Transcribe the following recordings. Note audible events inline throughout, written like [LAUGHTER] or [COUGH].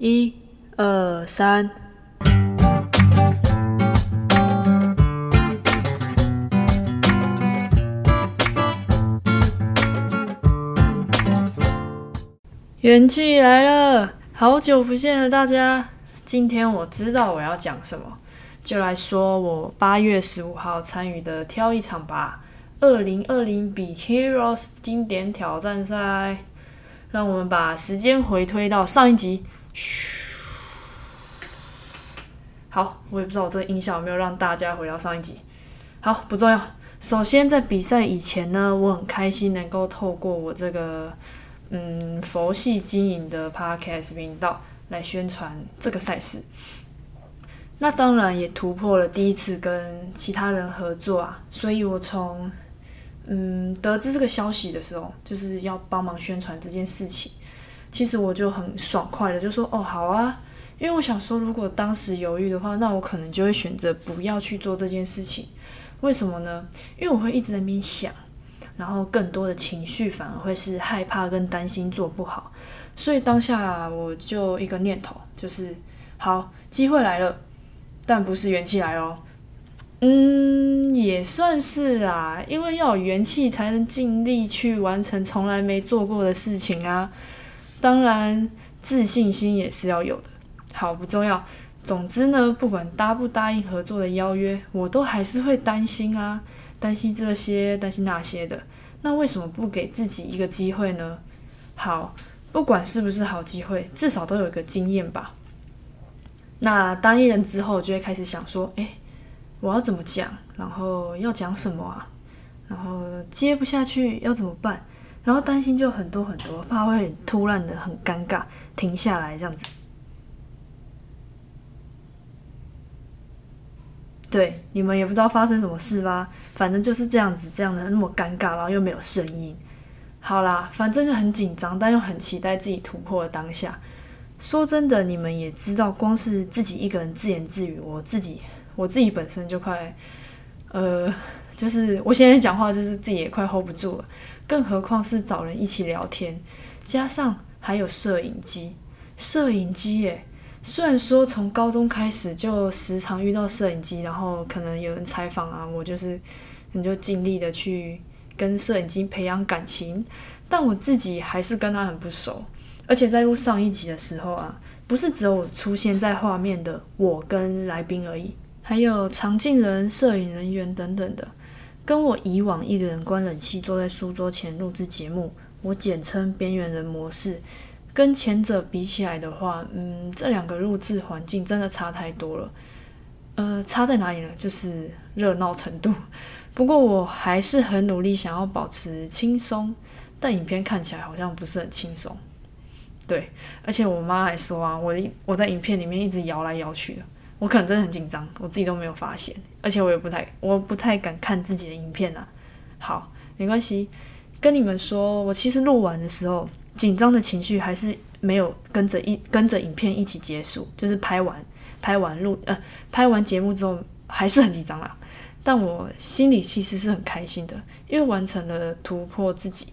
一、二、三。元气来了，好久不见了，大家。今天我知道我要讲什么，就来说我八月十五号参与的挑一场吧。二零二零比 Heroes 经典挑战赛，让我们把时间回推到上一集。好，我也不知道我这个音效有没有让大家回到上一集。好，不重要。首先，在比赛以前呢，我很开心能够透过我这个嗯佛系经营的 Podcast 频道来宣传这个赛事。那当然也突破了第一次跟其他人合作啊，所以我从嗯，得知这个消息的时候，就是要帮忙宣传这件事情。其实我就很爽快的就说：“哦，好啊。”因为我想说，如果当时犹豫的话，那我可能就会选择不要去做这件事情。为什么呢？因为我会一直在那边想，然后更多的情绪反而会是害怕跟担心做不好。所以当下我就一个念头，就是好，机会来了，但不是元气来哦。嗯，也算是啊，因为要有元气才能尽力去完成从来没做过的事情啊。当然，自信心也是要有的。好，不重要。总之呢，不管答不答应合作的邀约，我都还是会担心啊，担心这些，担心那些的。那为什么不给自己一个机会呢？好，不管是不是好机会，至少都有一个经验吧。那当艺人之后，就会开始想说，哎。我要怎么讲？然后要讲什么啊？然后接不下去要怎么办？然后担心就很多很多，怕会突然的很尴尬，停下来这样子。对，你们也不知道发生什么事吧？反正就是这样子，这样的那么尴尬，然后又没有声音。好啦，反正就很紧张，但又很期待自己突破的当下。说真的，你们也知道，光是自己一个人自言自语，我自己。我自己本身就快，呃，就是我现在讲话，就是自己也快 hold 不住了，更何况是找人一起聊天，加上还有摄影机，摄影机耶。虽然说从高中开始就时常遇到摄影机，然后可能有人采访啊，我就是你就尽力的去跟摄影机培养感情，但我自己还是跟他很不熟，而且在录上一集的时候啊，不是只有出现在画面的我跟来宾而已。还有常进人、摄影人员等等的，跟我以往一个人关冷气坐在书桌前录制节目，我简称边缘人模式，跟前者比起来的话，嗯，这两个录制环境真的差太多了。呃，差在哪里呢？就是热闹程度。[LAUGHS] 不过我还是很努力想要保持轻松，但影片看起来好像不是很轻松。对，而且我妈还说啊，我我在影片里面一直摇来摇去的。我可能真的很紧张，我自己都没有发现，而且我也不太，我不太敢看自己的影片啊。好，没关系，跟你们说，我其实录完的时候，紧张的情绪还是没有跟着一跟着影片一起结束，就是拍完拍完录呃拍完节目之后还是很紧张啦。但我心里其实是很开心的，因为完成了突破自己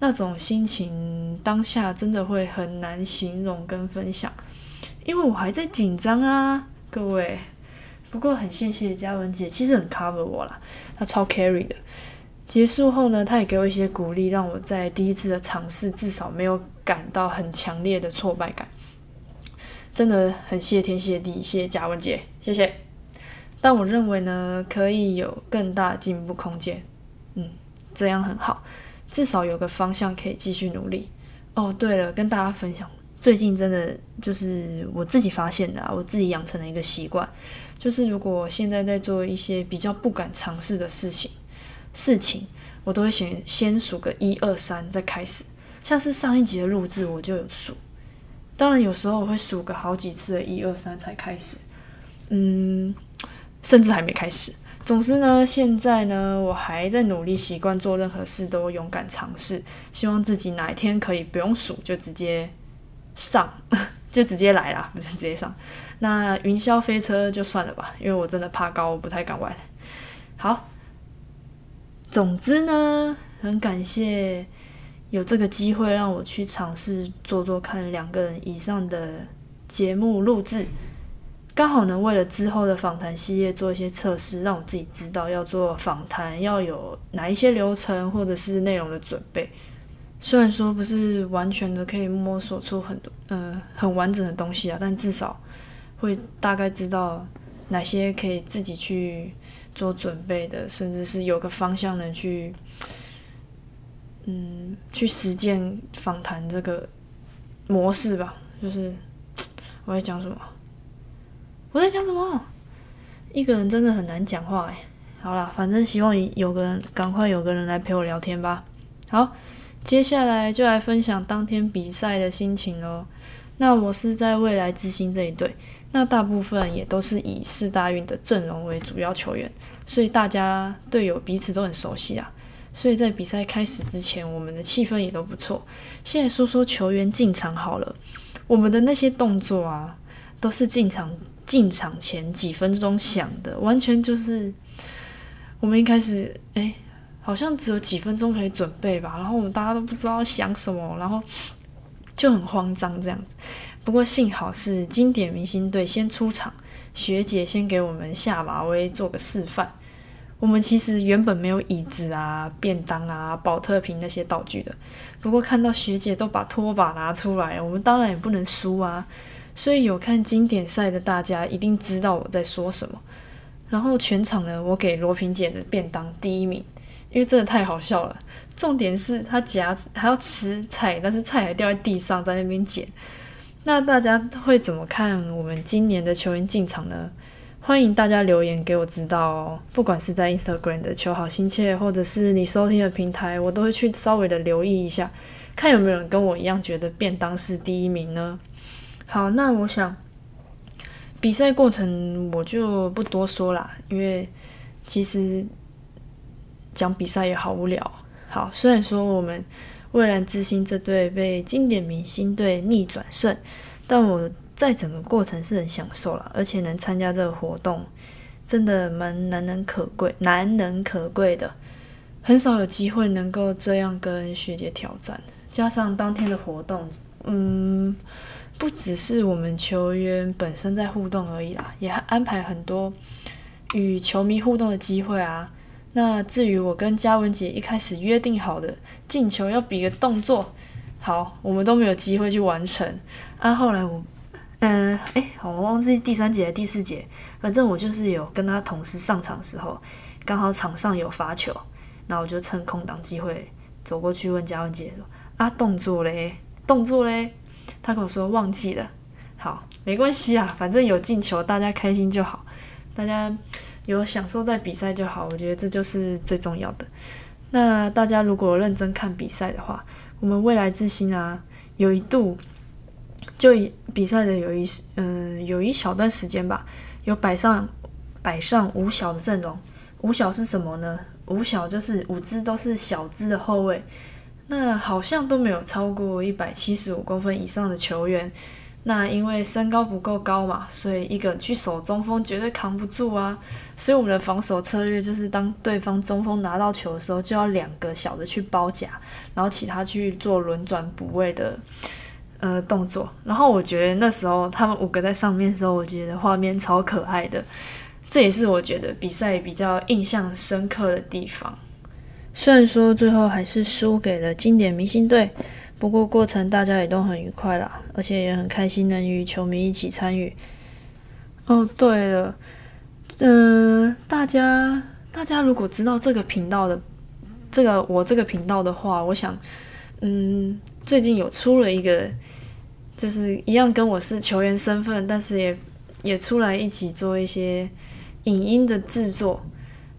那种心情，当下真的会很难形容跟分享，因为我还在紧张啊。各位，不过很谢谢嘉文姐，其实很 cover 我啦，她超 carry 的。结束后呢，她也给我一些鼓励，让我在第一次的尝试至少没有感到很强烈的挫败感。真的很谢天谢地，谢谢嘉文姐，谢谢。但我认为呢，可以有更大进步空间。嗯，这样很好，至少有个方向可以继续努力。哦，对了，跟大家分享。最近真的就是我自己发现的，啊，我自己养成了一个习惯，就是如果现在在做一些比较不敢尝试的事情，事情我都会先先数个一二三再开始。像是上一集的录制，我就有数。当然有时候我会数个好几次的一二三才开始，嗯，甚至还没开始。总之呢，现在呢，我还在努力习惯做任何事都勇敢尝试，希望自己哪一天可以不用数就直接。上 [LAUGHS] 就直接来啦，不是直接上。那云霄飞车就算了吧，因为我真的怕高，我不太敢玩。好，总之呢，很感谢有这个机会让我去尝试做做看两个人以上的节目录制，刚好呢为了之后的访谈系列做一些测试，让我自己知道要做访谈要有哪一些流程或者是内容的准备。虽然说不是完全的可以摸索出很多呃很完整的东西啊，但至少会大概知道哪些可以自己去做准备的，甚至是有个方向能去嗯去实践访谈这个模式吧。就是我在讲什么？我在讲什么？一个人真的很难讲话哎。好了，反正希望有个人赶快有个人来陪我聊天吧。好。接下来就来分享当天比赛的心情喽。那我是在未来之星这一队，那大部分也都是以四大运的阵容为主要球员，所以大家队友彼此都很熟悉啊。所以在比赛开始之前，我们的气氛也都不错。现在说说球员进场好了，我们的那些动作啊，都是进场进场前几分钟想的，完全就是我们一开始哎。好像只有几分钟可以准备吧，然后我们大家都不知道想什么，然后就很慌张这样子。不过幸好是经典明星队先出场，学姐先给我们下马威做个示范。我们其实原本没有椅子啊、便当啊、保特瓶那些道具的，不过看到学姐都把拖把拿出来，我们当然也不能输啊。所以有看经典赛的大家一定知道我在说什么。然后全场呢，我给罗平姐的便当第一名。因为真的太好笑了，重点是他夹还要吃菜，但是菜还掉在地上，在那边捡。那大家会怎么看我们今年的球员进场呢？欢迎大家留言给我知道哦。不管是在 Instagram 的球好心切，或者是你收听的平台，我都会去稍微的留意一下，看有没有人跟我一样觉得便当是第一名呢？好，那我想比赛过程我就不多说啦，因为其实。讲比赛也好无聊。好，虽然说我们蔚蓝之星这队被经典明星队逆转胜，但我在整个过程是很享受了，而且能参加这个活动，真的蛮难能可贵，难能可贵的。很少有机会能够这样跟学姐挑战，加上当天的活动，嗯，不只是我们球员本身在互动而已啦，也安排很多与球迷互动的机会啊。那至于我跟嘉文姐一开始约定好的进球要比个动作，好，我们都没有机会去完成。啊，后来我，嗯，哎，我忘记第三节还是、第四节，反正我就是有跟他同时上场的时候，刚好场上有罚球，那我就趁空档机会走过去问嘉文姐说：“啊，动作嘞，动作嘞？”他跟我说忘记了。好，没关系啊，反正有进球，大家开心就好，大家。有享受在比赛就好，我觉得这就是最重要的。那大家如果认真看比赛的话，我们未来之星啊，有一度就比赛的有一嗯有一小段时间吧，有摆上摆上五小的阵容。五小是什么呢？五小就是五支都是小支的后卫，那好像都没有超过一百七十五公分以上的球员。那因为身高不够高嘛，所以一个去守中锋绝对扛不住啊。所以我们的防守策略就是，当对方中锋拿到球的时候，就要两个小的去包夹，然后其他去做轮转补位的呃动作。然后我觉得那时候他们五个在上面的时候，我觉得画面超可爱的。这也是我觉得比赛比较印象深刻的地方。虽然说最后还是输给了经典明星队，不过过程大家也都很愉快啦，而且也很开心能与球迷一起参与。哦，对了。嗯，大家大家如果知道这个频道的这个我这个频道的话，我想，嗯，最近有出了一个，就是一样跟我是球员身份，但是也也出来一起做一些影音的制作。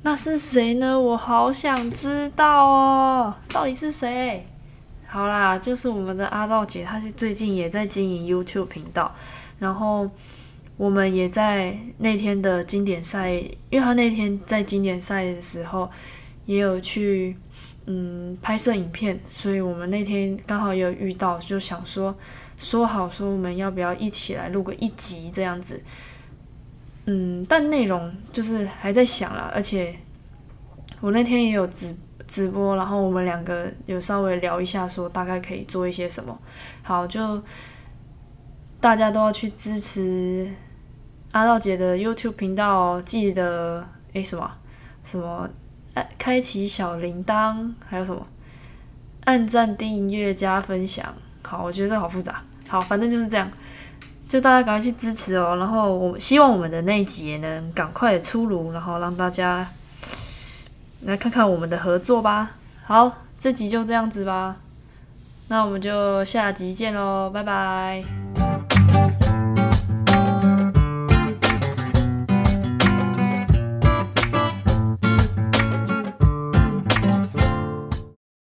那是谁呢？我好想知道哦，到底是谁？好啦，就是我们的阿道姐，她是最近也在经营 YouTube 频道，然后。我们也在那天的经典赛，因为她那天在经典赛的时候也有去嗯拍摄影片，所以我们那天刚好也有遇到，就想说说好说我们要不要一起来录个一集这样子，嗯，但内容就是还在想啦，而且我那天也有直直播，然后我们两个有稍微聊一下，说大概可以做一些什么，好就。大家都要去支持阿道姐的 YouTube 频道，记得诶什么什么按开启小铃铛，还有什么按赞、订阅、加分享。好，我觉得这好复杂。好，反正就是这样，就大家赶快去支持哦。然后我希望我们的那一集也能赶快出炉，然后让大家来看看我们的合作吧。好，这集就这样子吧。那我们就下集见喽，拜拜。